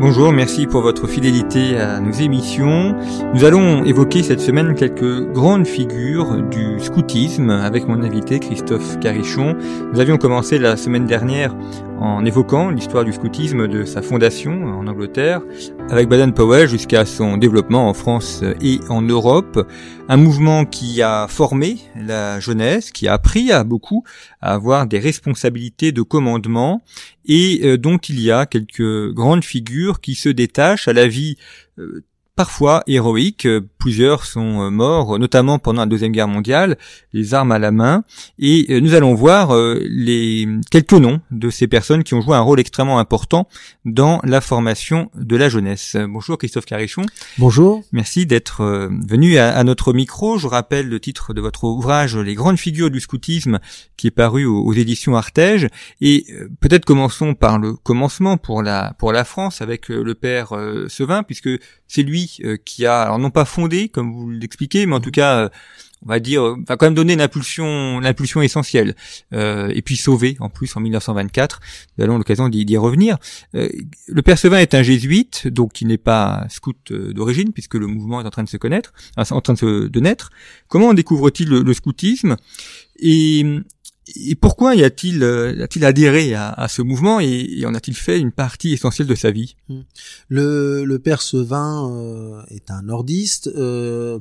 Bonjour, merci pour votre fidélité à nos émissions. Nous allons évoquer cette semaine quelques grandes figures du scoutisme avec mon invité Christophe Carichon. Nous avions commencé la semaine dernière en évoquant l'histoire du scoutisme de sa fondation en Angleterre, avec Baden-Powell jusqu'à son développement en France et en Europe. Un mouvement qui a formé la jeunesse, qui a appris à beaucoup à avoir des responsabilités de commandement et euh, dont il y a quelques grandes figures qui se détachent à la vie euh, parfois héroïques. Plusieurs sont euh, morts, notamment pendant la Deuxième Guerre mondiale, les armes à la main. Et euh, nous allons voir euh, les quelques noms de ces personnes qui ont joué un rôle extrêmement important dans la formation de la jeunesse. Bonjour Christophe Carichon. Bonjour. Merci d'être venu à, notre micro. Je rappelle le titre de votre ouvrage Les grandes figures du scoutisme qui est paru aux, éditions Artege. Et peut-être commençons par le commencement pour la, pour la France avec le père Sevin, puisque c'est lui euh, qui a, alors non pas fondé comme vous l'expliquez, mais en tout cas, euh, on va dire, va quand même donner une impulsion, l'impulsion essentielle, euh, et puis sauver en plus en 1924. Nous allons l'occasion d'y revenir. le Père Sevin est un jésuite, donc il n'est pas scout d'origine, puisque le mouvement est en train de se connaître, en train de, se, de naître. Comment découvre-t-il le, le, scoutisme? Et et pourquoi y a-t-il euh, a-t-il adhéré à, à, ce mouvement et, en a-t-il fait une partie essentielle de sa vie? Hmm. le, le père Sevin euh, est un nordiste. Euh,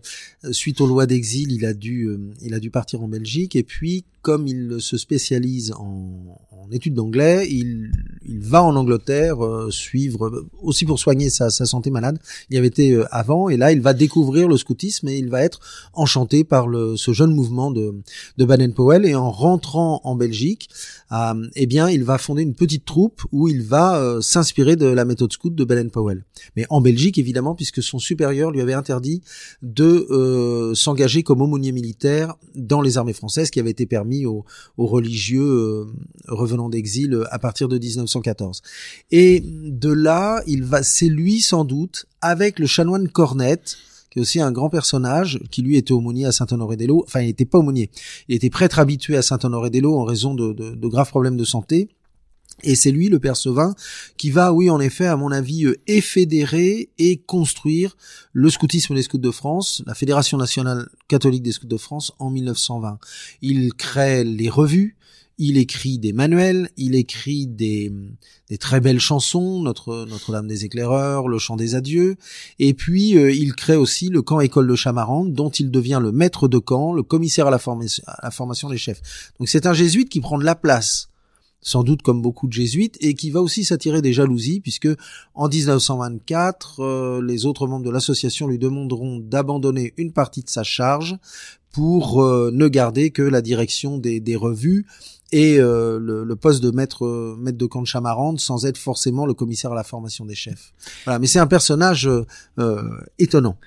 suite aux lois d'exil, il a dû euh, il a dû partir en Belgique et puis comme il se spécialise en, en études d'anglais, il, il, va en Angleterre euh, suivre, aussi pour soigner sa, sa, santé malade. Il y avait été avant, et là, il va découvrir le scoutisme et il va être enchanté par le, ce jeune mouvement de, de Baden-Powell. Et en rentrant en Belgique, euh, eh bien, il va fonder une petite troupe où il va euh, s'inspirer de la méthode scout de Baden-Powell. Mais en Belgique, évidemment, puisque son supérieur lui avait interdit de s'engager comme aumônier militaire dans les armées françaises, qui avait été permis aux, religieux euh, revenant d'exil euh, à partir de 1914. Et de là, il va, c'est lui sans doute, avec le chanoine Cornette, qui est aussi un grand personnage, qui lui était aumônier à Saint-Honoré-des-Laux. Enfin, il n'était pas aumônier. Il était prêtre habitué à Saint-Honoré-des-Laux en raison de, de, graves problèmes de santé. Et c'est lui, le père Sevin, qui va, oui, en effet, à mon avis, euh, effédérer et construire le scoutisme des scouts de France, la Fédération nationale catholique des scouts de France, en 1920. Il crée les revues, il écrit des manuels, il écrit des, très belles chansons, Notre Notre-Dame des Éclaireurs, Le Chant des Adieux, et puis euh, il crée aussi le camp école de Chamarande, dont il devient le maître de camp, le commissaire à la, formation, des chefs. Donc c'est un jésuite qui prend de la place sans doute comme beaucoup de jésuites, et qui va aussi s'attirer des jalousies, puisque en 1924, euh, les autres membres de l'association lui demanderont d'abandonner une partie de sa charge pour euh, ne garder que la direction des revues et euh, le, poste de maître maître de camp de Chamarande sans être forcément le commissaire à la formation des chefs. Voilà, mais c'est un personnage étonnant.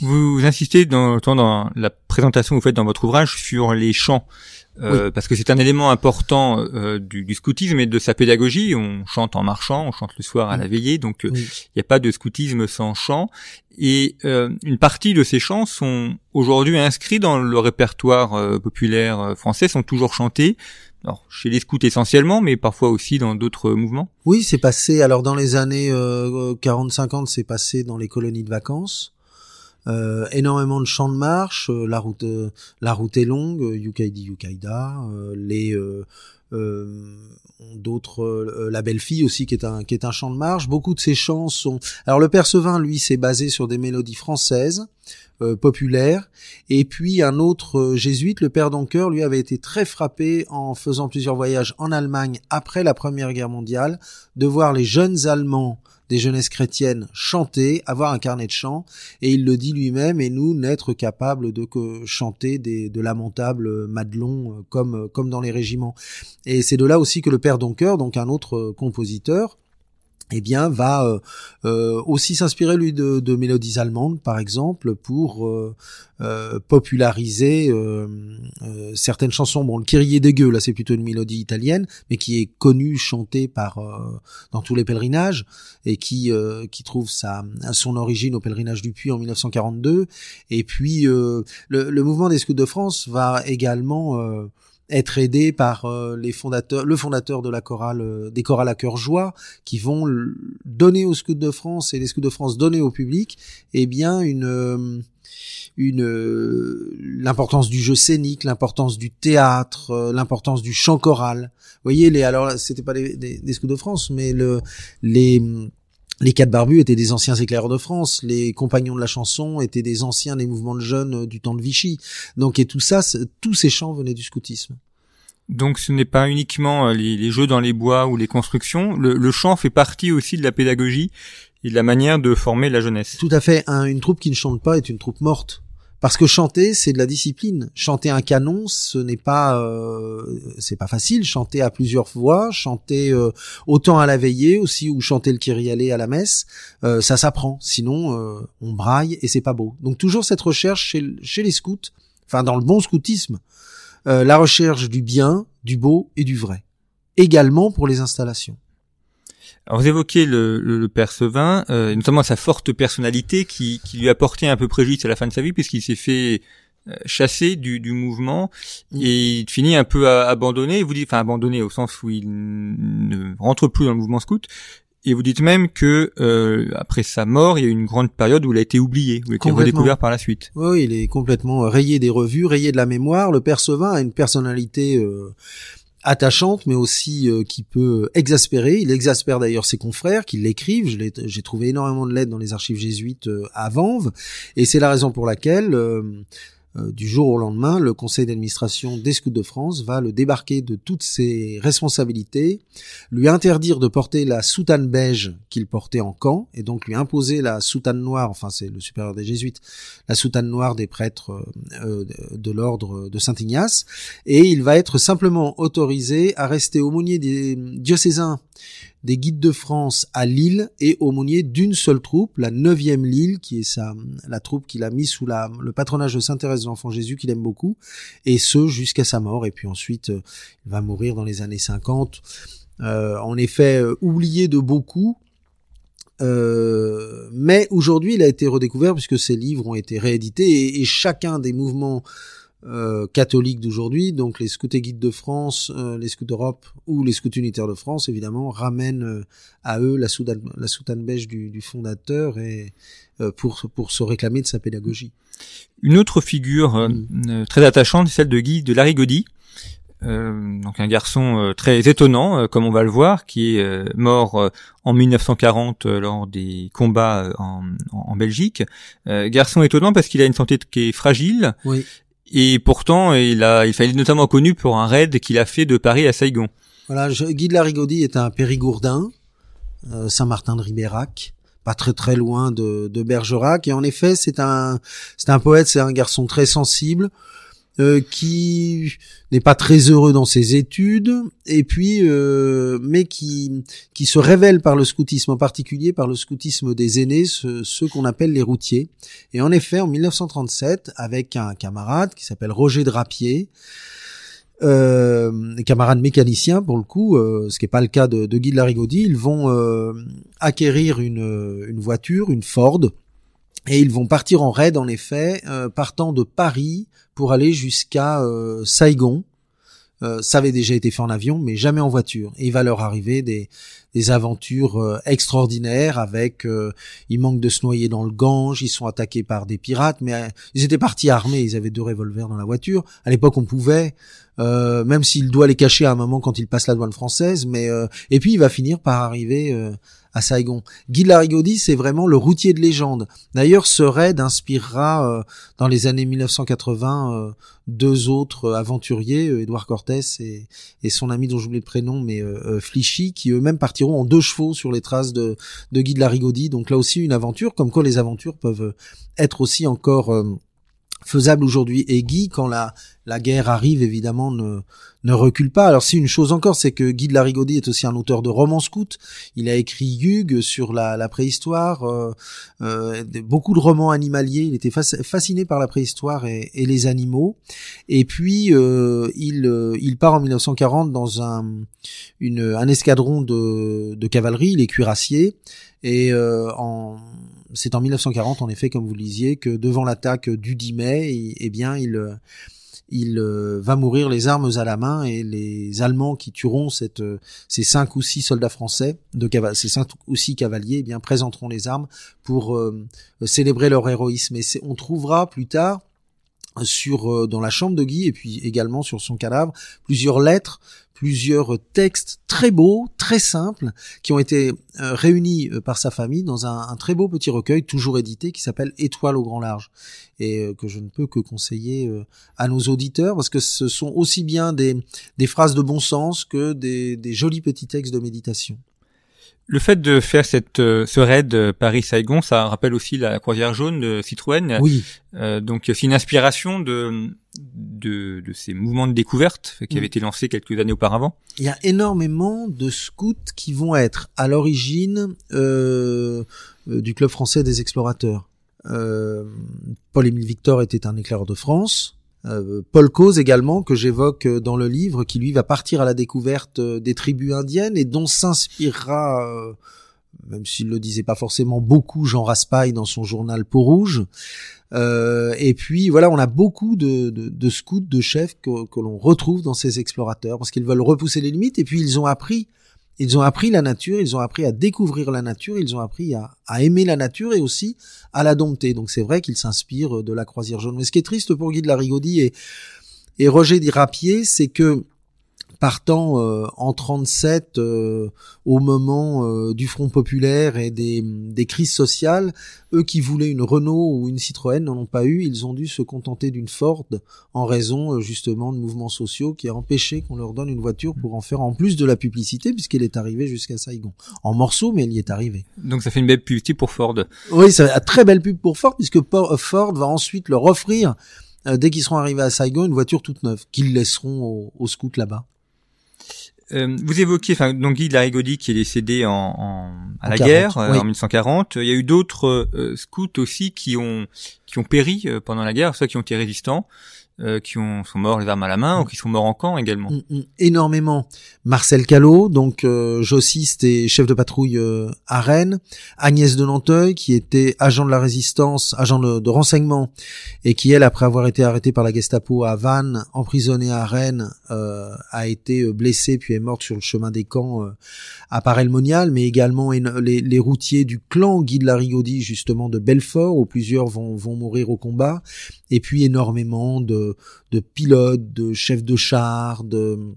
Vous insistez dans, dans la présentation que vous faites dans votre ouvrage sur les chants euh, parce que c'est un élément important euh, du, du, scoutisme et de sa pédagogie. On chante en marchant, on chante le soir à la veillée, donc euh, il n'y a pas de scoutisme sans chant. Et une partie de ces chants sont aujourd'hui inscrits dans le répertoire populaire français, sont toujours chantés. Alors, chez les scouts essentiellement, mais parfois aussi dans d'autres mouvements. Oui, c'est passé. Alors dans les années 40-50, c'est passé dans les colonies de vacances. Euh, énormément de champs de marche, euh, la route, euh, la route est longue, Yukaidi Yukaida, les d'autres la belle fille aussi qui est un qui est un chant de marche beaucoup de ces chants sont alors le Percevin lui s'est basé sur des mélodies françaises populaires. Et puis un autre jésuite le père Donker lui avait été très frappé en faisant plusieurs voyages en Allemagne après la première guerre mondiale de voir les jeunes allemands des jeunesses chrétiennes chanter, avoir un carnet de chant, et il le dit lui-même, et nous n'être capables de que chanter des, de lamentables madelons comme, comme dans les régiments. Et c'est de là aussi que le père Donker, donc un autre compositeur, eh bien, va euh, euh, aussi s'inspirer lui de, de, mélodies allemandes, par exemple, pour euh, populariser certaines chansons. Bon, le Kyrie des gueux, là, c'est plutôt une mélodie italienne, mais qui est connue, chantée par dans tous les pèlerinages et qui qui trouve sa son origine au pèlerinage du Puy en 1942. Et puis, le, le, mouvement des Scouts de France va également être aidé par euh, les fondateurs, le fondateur de la chorale, euh, des chorales à cœur joie, qui vont donner aux Scouts de France et les Scouts de France donner au public, eh bien une euh, une l'importance du jeu scénique, l'importance du théâtre, l'importance du chant choral. Vous voyez les alors c'était pas des, des, Scouts de France, mais le les les quatre barbus étaient des anciens éclaireurs de France, les compagnons de la chanson étaient des anciens des mouvements de jeunes euh, du temps de Vichy. Donc et tout ça, tous ces chants venaient du scoutisme. Donc ce n'est pas uniquement euh, les, jeux dans les bois ou les constructions, le, chant fait partie aussi de la pédagogie et de la manière de former la jeunesse. Tout à fait. une troupe qui ne chante pas est une troupe morte. Parce que chanter, c'est de la discipline. Chanter un canon, ce n'est pas, euh, c'est pas facile. Chanter à plusieurs voix, chanter euh, autant à la veillée aussi, ou chanter le Kyrie à la messe, euh, ça s'apprend. Sinon, on braille et c'est pas beau. Donc toujours cette recherche chez, chez les scouts, enfin dans le bon scoutisme, la recherche du bien, du beau et du vrai. Également pour les installations. Alors vous évoquez le, le, le Percevin, euh, notamment sa forte personnalité qui, qui lui a porté un peu préjudice à la fin de sa vie puisqu'il s'est fait euh, chasser du, du mouvement mm. et il finit un peu abandonné. Vous dites, enfin abandonné au sens où il ne rentre plus dans le mouvement scout. Et vous dites même que euh, après sa mort, il y a eu une grande période où il a été oublié, où il a été redécouvert par la suite. Oui, il est complètement rayé des revues, rayé de la mémoire. Le Percevin a une personnalité euh, attachante, mais aussi euh, qui peut exaspérer. Il exaspère d'ailleurs ses confrères qui l'écrivent. J'ai trouvé énormément de lettres dans les archives jésuites euh, à Vanves, et c'est la raison pour laquelle euh, du jour au lendemain, le conseil d'administration des Scouts de France va le débarquer de toutes ses responsabilités, lui interdire de porter la soutane beige qu'il portait en camp, et donc lui imposer la soutane noire, enfin c'est le supérieur des jésuites, la soutane noire des prêtres euh, de l'ordre de Saint-Ignace, et il va être simplement autorisé à rester aumônier des diocésains des guides de France à Lille et aumônier d'une seule troupe, la 9e Lille, qui est sa, la troupe qu'il a mis sous la, le patronage de Saint Thérèse de l'Enfant Jésus, qu'il aime beaucoup, et ce jusqu'à sa mort. Et puis ensuite, euh, il va mourir dans les années 50. Euh, en effet, euh, oublié de beaucoup, euh, mais aujourd'hui, il a été redécouvert puisque ses livres ont été réédités et chacun des mouvements euh, catholiques d'aujourd'hui, donc les scouts et guides de France, euh, les scouts d'Europe ou les scouts unitaires de France, évidemment, ramènent euh, à eux la soutane, la soutane beige du, du fondateur et pour pour se réclamer de sa pédagogie. Une autre figure mm. très attachante, celle de Guy de Larigaudy. donc un garçon très étonnant, comme on va le voir, qui est mort en 1940 lors des combats en, en, Belgique. garçon étonnant parce qu'il a une santé qui est fragile. Oui. Et pourtant, il a, il fallait notamment connu pour un raid qu'il a fait de Paris à Saigon. Voilà, Guy de Larigaudy est un périgourdin, euh, Saint-Martin de Ribérac, pas très très loin de, de Bergerac. Et en effet, c'est un, c'est un poète, c'est un garçon très sensible, euh, qui n'est pas très heureux dans ses études et puis euh, mais qui qui se révèle par le scoutisme en particulier par le scoutisme des aînés ceux, qu'on appelle les routiers. Et en effet en 1937 avec un camarade qui s'appelle Roger Drapier euh, camarade mécanicien pour le coup, euh, ce qui n'est pas le cas de, de Guy de Larigaudy, ils vont euh, acquérir une, une voiture, une Ford, et ils vont partir en raid, en effet, euh, partant de Paris pour aller jusqu'à euh, Saigon. Euh, ça avait déjà été fait en avion, mais jamais en voiture. Et il va leur arriver des, des aventures extraordinaires avec... ils manquent de se noyer dans le Gange, ils sont attaqués par des pirates, mais ils étaient partis armés, ils avaient deux revolvers dans la voiture. À l'époque, on pouvait euh, même s'il doit les cacher à un moment quand il passe la douane française. Mais euh, et puis il va finir par arriver euh, à Saigon. Guy de Larigaudy, c'est vraiment le routier de légende. D'ailleurs, ce raid inspirera dans les années 1980 deux autres aventuriers, Édouard Cortés et, son ami dont j'oublie le prénom, mais Flichy, qui eux-mêmes partiront en deux chevaux sur les traces de, de Guy de Larigaudy. Donc là aussi une aventure, comme quoi les aventures peuvent être aussi encore faisable aujourd'hui. Et Guy, quand la, la guerre arrive, évidemment, ne, ne recule pas. Alors si une chose encore, c'est que Guy de Larigaudy est aussi un auteur de romans scouts. Il a écrit Hugues sur la, la préhistoire, euh, euh, beaucoup de romans animaliers. Il était fasciné par la préhistoire et, et les animaux. Et puis euh, il, euh, il part en 1940 dans un, une, un escadron de, de cavalerie, les cuirassiers. Et euh, en c'est en 1940, en effet, comme vous le lisiez, que devant l'attaque du 10 mai, eh bien, il, il euh, va mourir les armes à la main et les Allemands qui tueront euh, ces cinq ou six soldats français, ces cinq ou six cavaliers, eh bien, présenteront les armes pour euh, célébrer leur héroïsme. Et on trouvera plus tard sur dans la chambre de Guy et puis également sur son cadavre plusieurs lettres plusieurs textes très beaux, très simples, qui ont été euh, réunis euh, par sa famille dans un, très beau petit recueil, toujours édité, qui s'appelle Étoile au grand large, et euh, que je ne peux que conseiller à nos auditeurs, parce que ce sont aussi bien des, des phrases de bon sens que des, des jolis petits textes de méditation. Le fait de faire cette euh, ce raid euh, Paris-Saigon, ça rappelle aussi la croisière jaune de Citroën. Oui. Euh, donc c'est une inspiration de, de, de ces mouvements de découverte qui avaient mm. été lancés quelques années auparavant. Il y a énormément de scouts qui vont être à l'origine euh, du club français des explorateurs. Euh, Paul-Émile Victor était un éclaireur de France. Euh, Paul Cause également que j'évoque euh, dans le livre, qui lui va partir à la découverte euh, des tribus indiennes et dont s'inspirera, même s'il le disait pas forcément beaucoup, Jean Raspail dans son journal Peau Rouge. et puis voilà, on a beaucoup de, de, scouts, de chefs que, que l'on retrouve dans ces explorateurs parce qu'ils veulent repousser les limites et puis ils ont appris ils ont appris la nature, ils ont appris à découvrir la nature, ils ont appris à, aimer la nature et aussi à la dompter. Donc c'est vrai qu'ils s'inspirent de la croisière jaune. Mais ce qui est triste pour Guy de Larigaudy et, et Roger Dirapier, c'est que partant euh, en 37 euh, au moment euh, du Front populaire et des, des, crises sociales, eux qui voulaient une Renault ou une Citroën n'en ont pas eu, ils ont dû se contenter d'une Ford en raison justement de mouvements sociaux qui a empêché qu'on leur donne une voiture pour en faire en plus de la publicité puisqu'elle est arrivée jusqu'à Saigon. En morceaux mais elle y est arrivée. Donc ça fait une belle publicité pour Ford. Oui, c'est une très belle pub pour Ford puisque Ford va ensuite leur offrir dès qu'ils seront arrivés à Saigon, une voiture toute neuve qu'ils laisseront aux scouts là-bas. Euh, vous évoquiez, enfin, donc Guy Larigaudy qui est décédé en, en à la guerre euh, en 1940. Il y a eu d'autres euh, scouts aussi qui ont qui ont péri pendant la guerre, ceux qui ont été résistants. Euh, qui ont, sont morts les armes à la main ou qui sont morts en camp également. Mm, mm, énormément. Marcel Callot, donc euh, jossiste et chef de patrouille euh, à Rennes. Agnès de Nanteuil, qui était agent de la résistance, agent de, renseignement, et qui, elle, après avoir été arrêtée par la Gestapo à Vannes, emprisonnée à Rennes, a été blessée puis est morte sur le chemin des camps à Parelmonial, mais également les, les, routiers du clan Guy de la Rigaudy, justement de Belfort, où plusieurs vont, vont mourir au combat, et puis énormément de, de pilotes, de chefs de char, de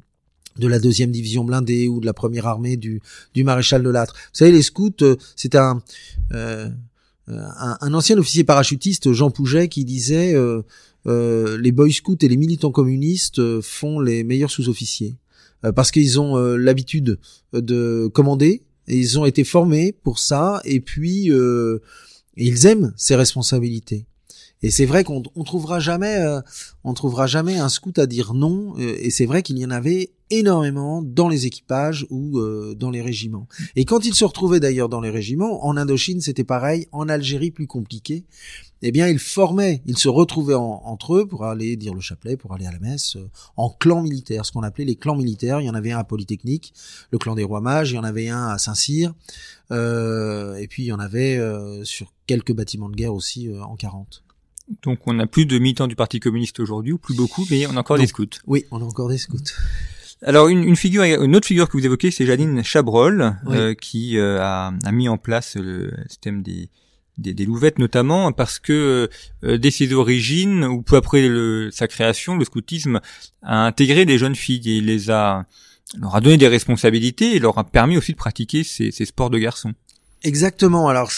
de la deuxième division blindée ou de la première armée du, du maréchal de Lattre. Vous savez, les scouts, euh, c'est un, euh, un, un, ancien officier parachutiste, Jean Pouget, qui disait euh, euh, les boy scouts et les militants communistes font les meilleurs sous-officiers parce qu'ils ont l'habitude de commander et ils ont été formés pour ça et puis ils aiment ces responsabilités. Et c'est vrai qu'on on trouvera jamais, euh, on trouvera jamais un scout à dire non. Euh, et c'est vrai qu'il y en avait énormément dans les équipages ou euh, dans les régiments. Et quand ils se retrouvaient d'ailleurs dans les régiments, en Indochine c'était pareil, en Algérie plus compliqué. Eh bien, ils formaient, ils se retrouvaient entre eux pour aller dire le chapelet, pour aller à la messe, en clans militaires, ce qu'on appelait les clans militaires. Il y en avait un à Polytechnique, le clan des rois mages, il y en avait un à Saint-Cyr, et puis il y en avait sur quelques bâtiments de guerre aussi en 40. Donc on a plus de militants du Parti communiste aujourd'hui, ou plus beaucoup, mais on a encore des scouts. Oui, on a encore des scouts. Alors une, une, figure, une autre figure que vous évoquez, c'est Janine Chabrol, euh, qui euh, a, a, mis en place le système des, des, des louvettes notamment, parce que dès ses origines, ou peu après le, sa création, le scoutisme a intégré des jeunes filles et les a leur a donné des responsabilités et leur a permis aussi de pratiquer ces, ces sports de garçons. Exactement. Alors,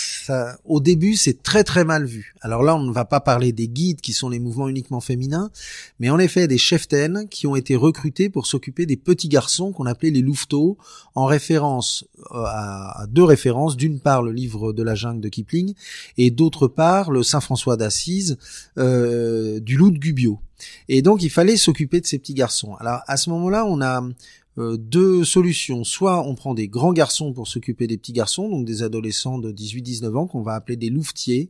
au début, c'est très très mal vu. Alors là, on ne va pas parler des guides qui sont les mouvements uniquement féminins, mais en effet des cheftaines qui ont été recrutés pour s'occuper des petits garçons qu'on appelait les louveteaux, en référence euh, à, deux références. D'une part, le livre de la jungle de Kipling, et d'autre part, le Saint François d'Assise euh, du loup de Gubbio. Et donc, il fallait s'occuper de ces petits garçons. Alors, à ce moment-là, on a euh, deux solutions. Soit on prend des grands garçons pour s'occuper des petits garçons, donc des adolescents de 18-19 ans qu'on va appeler des louvetiers,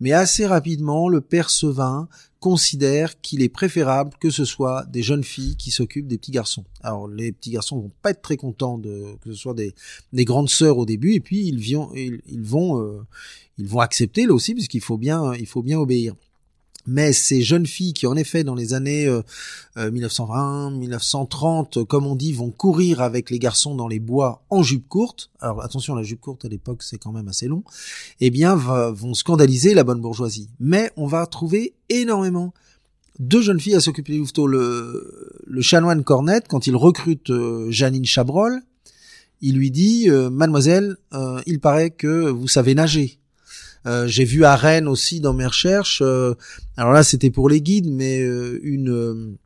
mais assez rapidement, le père Sevin considère qu'il est préférable que ce soit des jeunes filles qui s'occupent des petits garçons. Alors les petits garçons vont pas être très contents de que ce soit des, des grandes sœurs au début, et puis ils, vont ils, vont euh, ils vont accepter là aussi puisqu'il faut bien il faut bien obéir mais ces jeunes filles qui en effet dans les années 1920, euh, 1930, euh, comme on dit, vont courir avec les garçons dans les bois en jupe courte. Alors attention, la jupe courte à l'époque c'est quand même assez long. Eh bien, vont scandaliser la bonne bourgeoisie. Mais on va trouver énormément deux jeunes filles à s'occuper des louveteaux. Le, le chanoine Cornette, quand il recrute euh, Janine Chabrol, il lui dit, Mademoiselle, il paraît que vous savez nager. Euh, j'ai vu à Rennes aussi dans mes recherches. Euh, alors là, c'était pour les guides, mais euh, une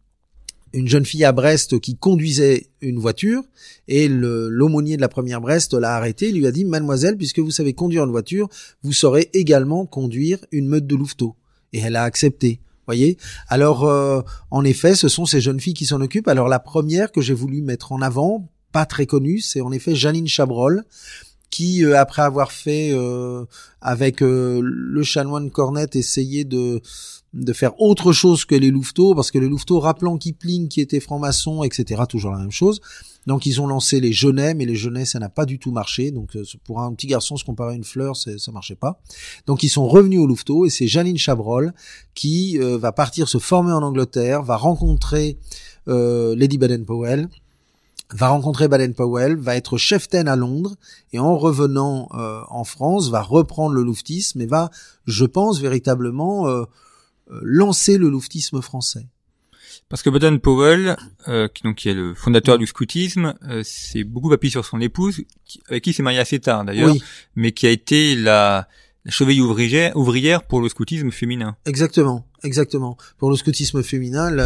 une jeune fille à Brest qui conduisait une voiture et l'aumônier de la première Brest l'a arrêté et lui a dit Mademoiselle, puisque vous savez conduire une voiture, vous saurez également conduire une meute de louveteaux. Et elle a accepté. Voyez. Alors, en effet, ce sont ces jeunes filles qui s'en occupent. Alors, la première que j'ai voulu mettre en avant, pas très connue, c'est en effet Janine Chabrol, qui, euh, après avoir fait euh, avec euh, le chanoine Cornette, essayait de de faire autre chose que les louveteaux, parce que les louveteaux, rappelant Kipling qui était franc-maçon, etc., toujours la même chose. Donc ils ont lancé les genêts, mais les genêts, ça n'a pas du tout marché. Donc pour un petit garçon, se comparer à une fleur, ça marchait pas. Donc ils sont revenus aux louveteaux, et c'est Janine Chabrol qui va partir se former en Angleterre, va rencontrer Lady Baden-Powell, va rencontrer Baden-Powell, va être chef-ten à Londres, et en revenant euh, en France, va reprendre le louvetisme et va, je pense, véritablement euh, euh, lancer le louvetisme français. Parce que Baden-Powell, qui donc qui est le fondateur du scoutisme, c'est beaucoup appuyé sur son épouse, avec qui s'est marié assez tard d'ailleurs, mais qui a été la, la cheville ouvrière, ouvrière pour le scoutisme féminin. Exactement. Exactement. Pour le scoutisme féminin,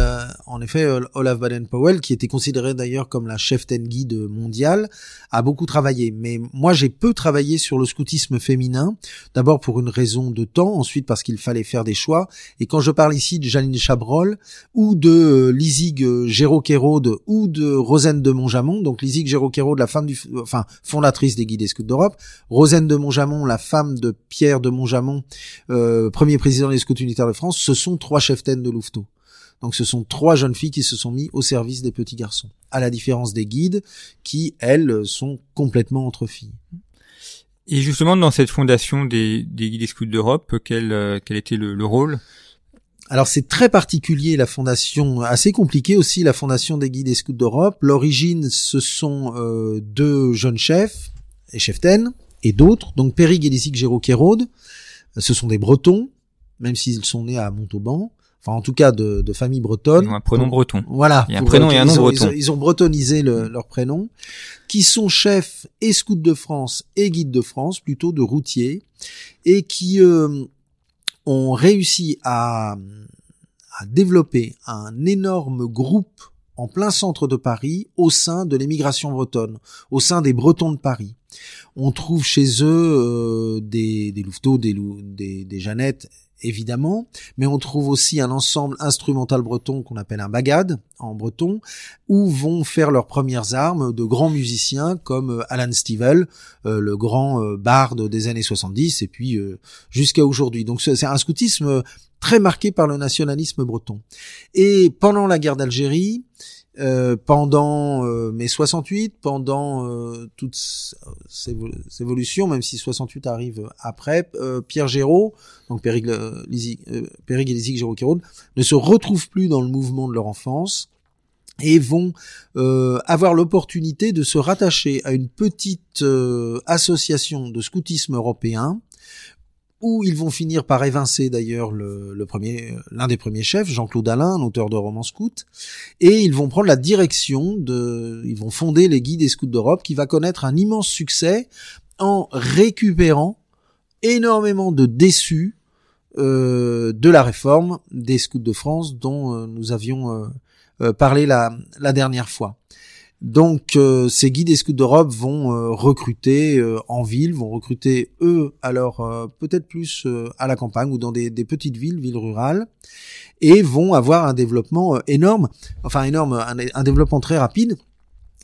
en effet, euh, Olaf Baden-Powell, qui était considéré d'ailleurs comme la chef ten guide mondiale, a beaucoup travaillé. Mais moi, j'ai peu travaillé sur le scoutisme féminin. D'abord pour une raison de temps, ensuite parce qu'il fallait faire des choix. Et quand je parle ici de Janine Chabrol, ou de euh, Lizig Géraud-Kéraude, ou de Rosane de Montjamon, donc Lizig Géraud-Kéraude, la femme du, enfin, fondatrice des guides et scouts d'Europe, Rosane de Montjamon, la femme de Pierre de Montjamon, euh, premier président des scouts unitaires de France, ce sont trois cheftaines de louveteaux. Donc ce sont trois jeunes filles qui se sont mis au service des petits garçons, à la différence des guides qui, elles, sont complètement entre filles. Et justement, dans cette fondation des, guides et scouts d'Europe, quel, euh, quel était le, rôle? Alors c'est très particulier la fondation, assez compliqué aussi la fondation des guides et scouts d'Europe. L'origine, ce sont euh, deux jeunes chefs et cheftaines et d'autres. Donc Périg et Lisic Géraud-Kéraude, ce sont des Bretons même s'ils sont nés à Montauban, enfin en tout cas de, de famille bretonne. un prénom breton. Voilà. Il y a un prénom et un nom breton. Ils ont, bretonnisé leur prénom, qui sont chefs et scouts de France et guides de France, plutôt de routiers, et qui euh, ont réussi à, à développer un énorme groupe en plein centre de Paris, au sein de l'émigration bretonne, au sein des Bretons de Paris. On trouve chez eux euh, des, des louveteaux, des, des, des Jeannettes, évidemment, mais on trouve aussi un ensemble instrumental breton qu'on appelle un bagad en breton, où vont faire leurs premières armes de grands musiciens comme euh, Alan Stivell, euh, le grand euh, barde des années 70, et puis jusqu'à aujourd'hui. Donc c'est un scoutisme très marqué par le nationalisme breton. Et pendant la guerre d'Algérie, euh, pendant euh, mai 68, pendant euh, toutes ces, évolutions, même si 68 arrive après, euh, Pierre Géraud, donc Périg, Lizig, Périg et Lizig Géraud ne se retrouvent plus dans le mouvement de leur enfance et vont avoir l'opportunité de se rattacher à une petite association de scoutisme européen où ils vont finir par évincer d'ailleurs l'un des premiers chefs, Jean-Claude Alain, auteur de romans scouts, et ils vont prendre la direction de, ils vont fonder les guides des scouts d'Europe, qui va connaître un immense succès en récupérant énormément de déçus euh, de la réforme des scouts de France dont euh, nous avions euh, parlé la dernière fois. Donc ces guides des scouts d'Europe vont recruter en ville, vont recruter eux alors peut-être plus à la campagne ou dans des, des, petites villes, villes rurales, et vont avoir un développement énorme, enfin énorme, un, un, développement très rapide,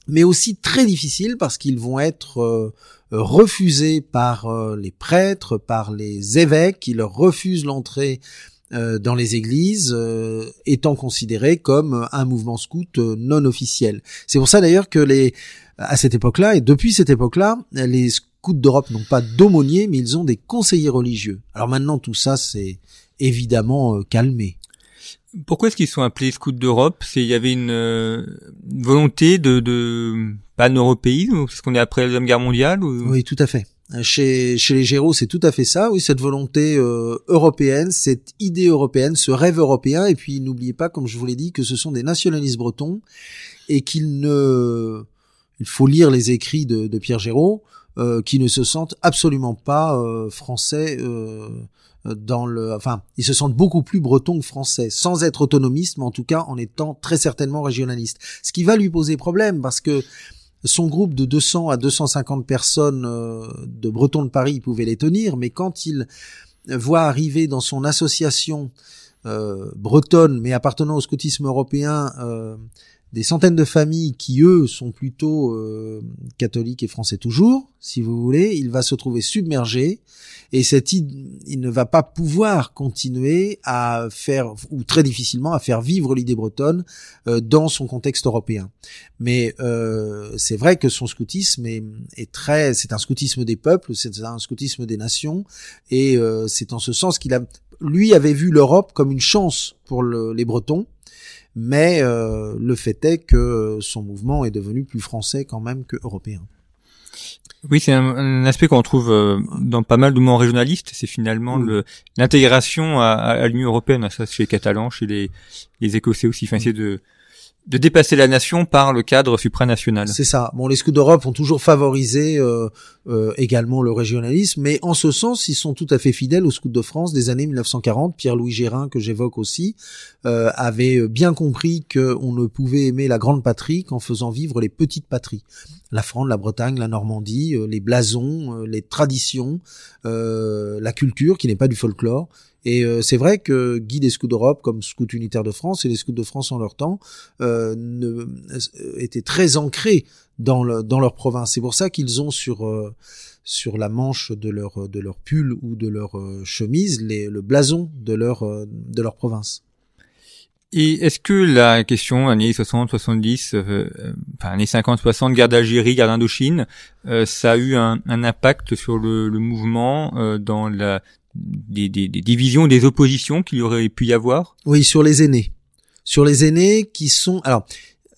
mais aussi très difficile parce qu'ils vont être refusés par euh, les prêtres, par les évêques, qui leur refusent l'entrée euh, dans les églises, euh, étant considérés comme un mouvement scout non officiel. C'est pour ça d'ailleurs que les, à cette époque-là, et depuis cette époque-là, les scouts d'Europe n'ont pas d'aumôniers, mais ils ont des conseillers religieux. Alors maintenant, tout ça, c'est évidemment calmé. Pourquoi est-ce qu'ils sont appelés scouts d'Europe? C'est il y avait une, volonté de, de pan-européisme Parce qu'on est après la Deuxième Guerre mondiale ou... Oui, tout à fait. Chez, chez les Géraud, c'est tout à fait ça. Oui, cette volonté euh, européenne, cette idée européenne, ce rêve européen. Et puis, n'oubliez pas, comme je vous l'ai dit, que ce sont des nationalistes bretons et qu'il ne, il faut lire les écrits de, de Pierre Géraud, euh, qui ne se sentent absolument pas euh, français. Euh, dans le, enfin, ils se sentent beaucoup plus bretons que français, sans être autonomistes, mais en tout cas en étant très certainement régionalistes. Ce qui va lui poser problème parce que son groupe de 200 à 250 personnes euh, de Bretons de Paris, pouvait les tenir, mais quand il voit arriver dans son association euh, bretonne, mais appartenant au scoutisme européen, euh, des centaines de familles qui, eux, sont plutôt catholiques et français toujours, si vous voulez, il va se trouver submergé et cette il ne va pas pouvoir continuer à faire ou très difficilement à faire vivre l'idée bretonne euh, dans son contexte européen. Mais euh, c'est vrai que son scoutisme est, très, c'est un scoutisme des peuples, c'est un scoutisme des nations, et euh, c'est en ce sens qu'il a, lui avait vu l'Europe comme une chance pour le, les Bretons. Mais euh, le fait est que son mouvement est devenu plus français quand même que européen. Oui, c'est un, aspect qu'on trouve euh, dans pas mal de mouvements régionalistes. C'est finalement le l'intégration à, à l'Union européenne. Ça, chez les Catalans, chez les, les Écossais aussi. Enfin, c'est de de dépasser la nation par le cadre supranational. C'est ça. Bon, les scouts d'Europe ont toujours favorisé euh, euh, également le régionalisme, mais en ce sens, ils sont tout à fait fidèles aux scouts de France des années 1940. Pierre-Louis Gérin, que j'évoque aussi, euh, avait bien compris qu'on ne pouvait aimer la grande patrie qu'en faisant vivre les petites patries. La France, la Bretagne, la Normandie, les blasons, les traditions, la culture, qui n'est pas du folklore. Et euh, c'est vrai que Guy des Scouts d'Europe, comme Scouts unitaires de France et les Scouts de France en leur temps, euh, ne, euh, étaient très ancrés dans, le, dans leur province. C'est pour ça qu'ils ont sur euh, sur la manche de leur de leur pull ou de leur chemise les, le blason de leur de leur province. Et est-ce que la question années 60, 70, enfin années 50, 60, guerre d'Algérie, guerre d'Indochine, ça a eu un, un impact sur le, le mouvement dans la des, des, des divisions, des oppositions qu'il y aurait pu y avoir? Oui, sur les aînés. Sur les aînés qui sont... Alors,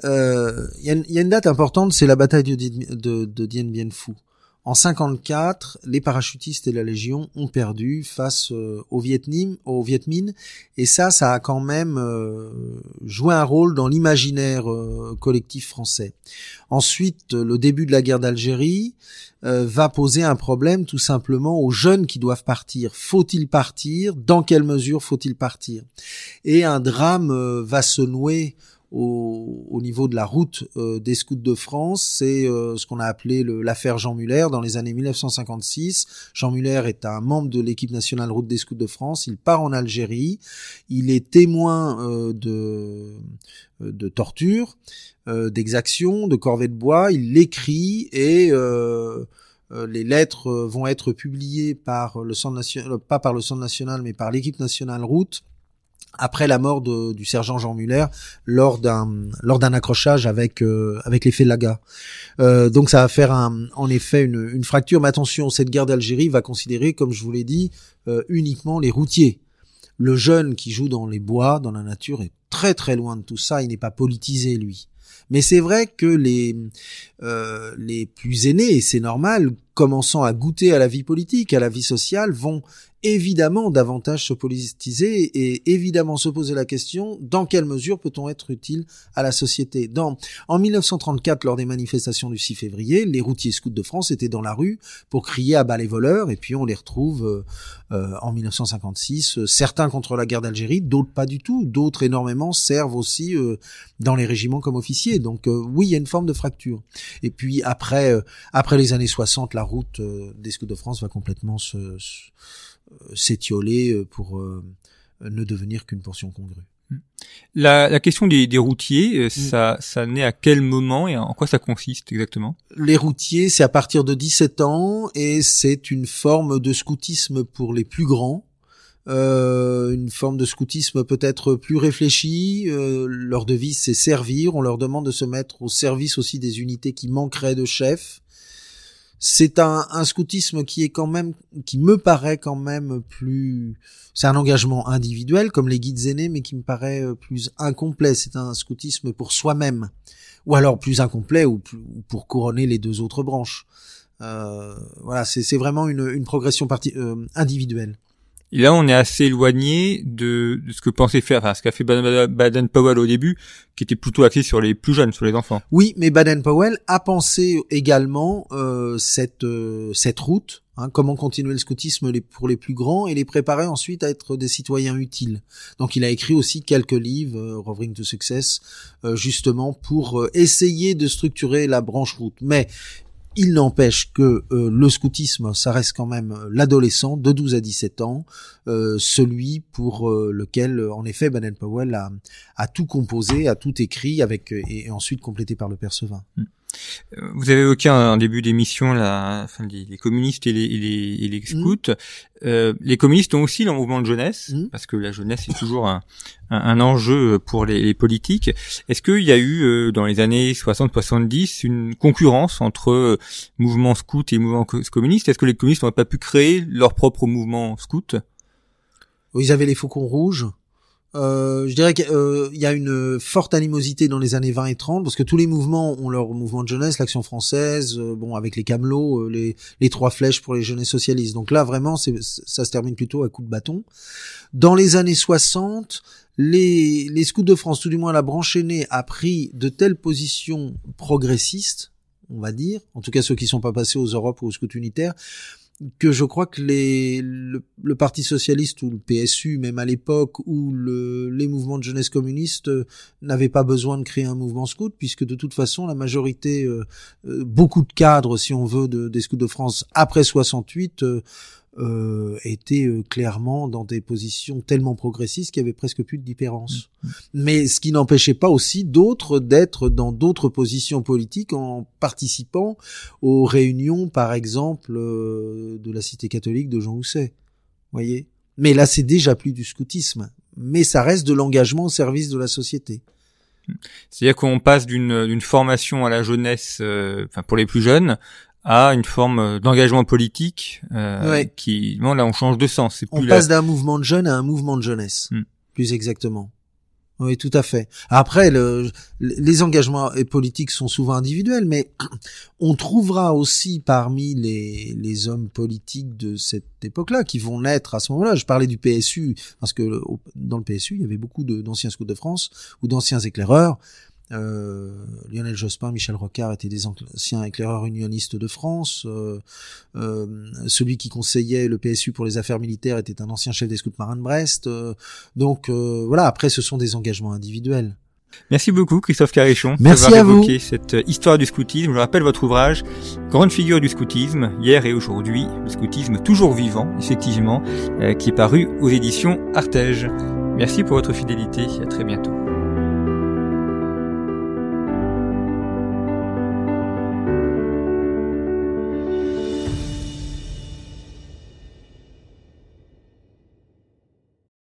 il euh, y, y, a une date importante, c'est la bataille de, de, de Dien Bien Phu. En 54, les parachutistes et la Légion ont perdu face euh, au Vietnam, au Viet Minh, et ça, ça a quand même euh, joué un rôle dans l'imaginaire euh, collectif français. Ensuite, le début de la guerre d'Algérie va poser un problème tout simplement aux jeunes qui doivent partir. Faut-il partir? Dans quelle mesure faut-il partir? Et un drame va se nouer au, niveau de la route euh, des scouts de France, c'est euh, ce qu'on a appelé l'affaire Jean Muller dans les années 1956. Jean Muller est un membre de l'équipe nationale route des scouts de France. Il part en Algérie. Il est témoin euh, de, de torture, d'exactions, de corvées de bois. Il l'écrit et les lettres vont être publiées par le centre national, pas par le centre national, mais par l'équipe nationale route après la mort de, du sergent Jean Muller lors d'un lors d'un accrochage avec euh, avec l'effet Laga. Euh, donc ça va faire un, en effet une, une fracture. Mais attention, cette guerre d'Algérie va considérer, comme je vous l'ai dit, euh, uniquement les routiers. Le jeune qui joue dans les bois, dans la nature, est très très loin de tout ça. Il n'est pas politisé lui. Mais c'est vrai que les euh, les plus aînés, et c'est normal, commençant à goûter à la vie politique, à la vie sociale, vont évidemment davantage se politiser et évidemment se poser la question dans quelle mesure peut-on être utile à la société? Dans, en 1934, lors des manifestations du 6 février, les routiers scouts de France étaient dans la rue pour crier à bas les voleurs et puis on les retrouve euh, euh, en 1956, euh, certains contre la guerre d'Algérie, d'autres pas du tout, d'autres énormément servent aussi dans les régiments comme officiers. Donc oui, il y a une forme de fracture. Et puis après, après les années 60, la route des scouts de France va complètement se euh, s'étioler euh, pour euh, ne devenir qu'une portion congrue. Hmm. La, la, question des, des routiers, hmm. ça, ça naît à quel moment et en quoi ça consiste exactement? Les routiers, c'est à partir de 17 ans et c'est une forme de scoutisme pour les plus grands. Euh, une forme de scoutisme peut-être plus réfléchie. Euh, leur devise, c'est servir. On leur demande de se mettre au service aussi des unités qui manqueraient de chefs c'est un, un, scoutisme qui est quand même, qui me paraît quand même plus, c'est un engagement individuel comme les guides aînés, mais qui me paraît euh, plus incomplet. C'est un scoutisme pour soi-même, ou alors plus incomplet ou, pour couronner les deux autres branches. Euh, voilà, c'est vraiment une, une progression partie, euh, individuelle. Et là, on est assez éloigné de, ce que pensait faire, enfin, ce qu'a fait Baden-Powell au début, qui était plutôt axé sur les plus jeunes, sur les enfants. Oui, mais Baden-Powell a pensé également euh, cette euh, cette route, hein, comment continuer le scoutisme pour les plus grands et les préparer ensuite à être des citoyens utiles. Donc, il a écrit aussi quelques livres, euh, Rovering to Success, euh, justement pour essayer de structurer la branche route. Mais il n'empêche que euh, le scoutisme, ça reste quand même euh, l'adolescent de 12 à 17 ans, euh, celui pour lequel, en effet, Baden-Powell a, a, tout composé, a tout écrit, avec et, ensuite complété par le Percevin. Vous avez évoqué en début d'émission la, enfin, les, communistes et les, et les, mmh. scouts. Euh, les communistes ont aussi leur mouvement de jeunesse, mmh. parce que la jeunesse est toujours un, un, enjeu pour les, politiques. Est-ce qu'il y a eu euh, dans les années 60-70 une concurrence entre euh, mouvement scout et mouvement communiste Est-ce que les communistes n'auraient pas pu créer leur propre mouvement scout? Ils avaient les faucons rouges. Euh, je dirais qu'il euh, y a une forte animosité dans les années 20 et 30 parce que tous les mouvements ont leur mouvement de jeunesse, l'action française, euh, bon avec les camelots, les, les trois flèches pour les jeunesses socialistes. Donc là vraiment ça se termine plutôt à coup de bâton. Dans les années 60, les, les scouts de France, tout du moins la branche aînée, a pris de telles positions progressistes, on va dire, en tout cas ceux qui sont pas passés aux Europes ou aux scouts unitaires, que je crois que les, le, Parti socialiste ou le PSU, même à l'époque, ou le, les mouvements de jeunesse communiste euh, n'avaient pas besoin de créer un mouvement scout, puisque de toute façon, la majorité, euh, euh, beaucoup de cadres, si on veut, de, des scouts de France après 68 euh, étaient euh, clairement dans des positions tellement progressistes qu'il y avait presque plus de différence. Mm. Mais ce qui n'empêchait pas aussi d'autres d'être dans d'autres positions politiques en participant aux réunions, par exemple, euh, de la Cité catholique de Jean Housset. Voyez? Mais là, c'est déjà plus du scoutisme, mais ça reste de l'engagement au service de la société. C'est-à-dire qu'on passe d'une formation à la jeunesse, euh, enfin pour les plus jeunes, à une forme euh, d'engagement politique euh, qui bon là on change de sens. On passe d'un mouvement de jeunes à un mouvement de jeunesse hmm. plus exactement. Oui tout à fait. Après le, les engagements politiques sont souvent individuels mais on trouvera aussi parmi les, les hommes politiques de cette époque-là qui vont naître à ce moment-là. Je parlais du PSU parce que dans le PSU il y avait beaucoup d'anciens scouts de France ou d'anciens éclaireurs euh, Lionel Jospin, Michel Rocard étaient des anciens éclaireurs unionistes de France. Euh, euh, celui qui conseillait le PSU pour les affaires militaires était un ancien chef des scouts marins de Brest. donc voilà, après ce sont des engagements individuels. Merci beaucoup Christophe Carichon Merci à vous. cette histoire du scoutisme. Je rappelle votre ouvrage Grande figure du scoutisme, hier et aujourd'hui, le scoutisme toujours vivant, effectivement, qui est paru aux éditions Artege. Merci pour votre fidélité, à très bientôt.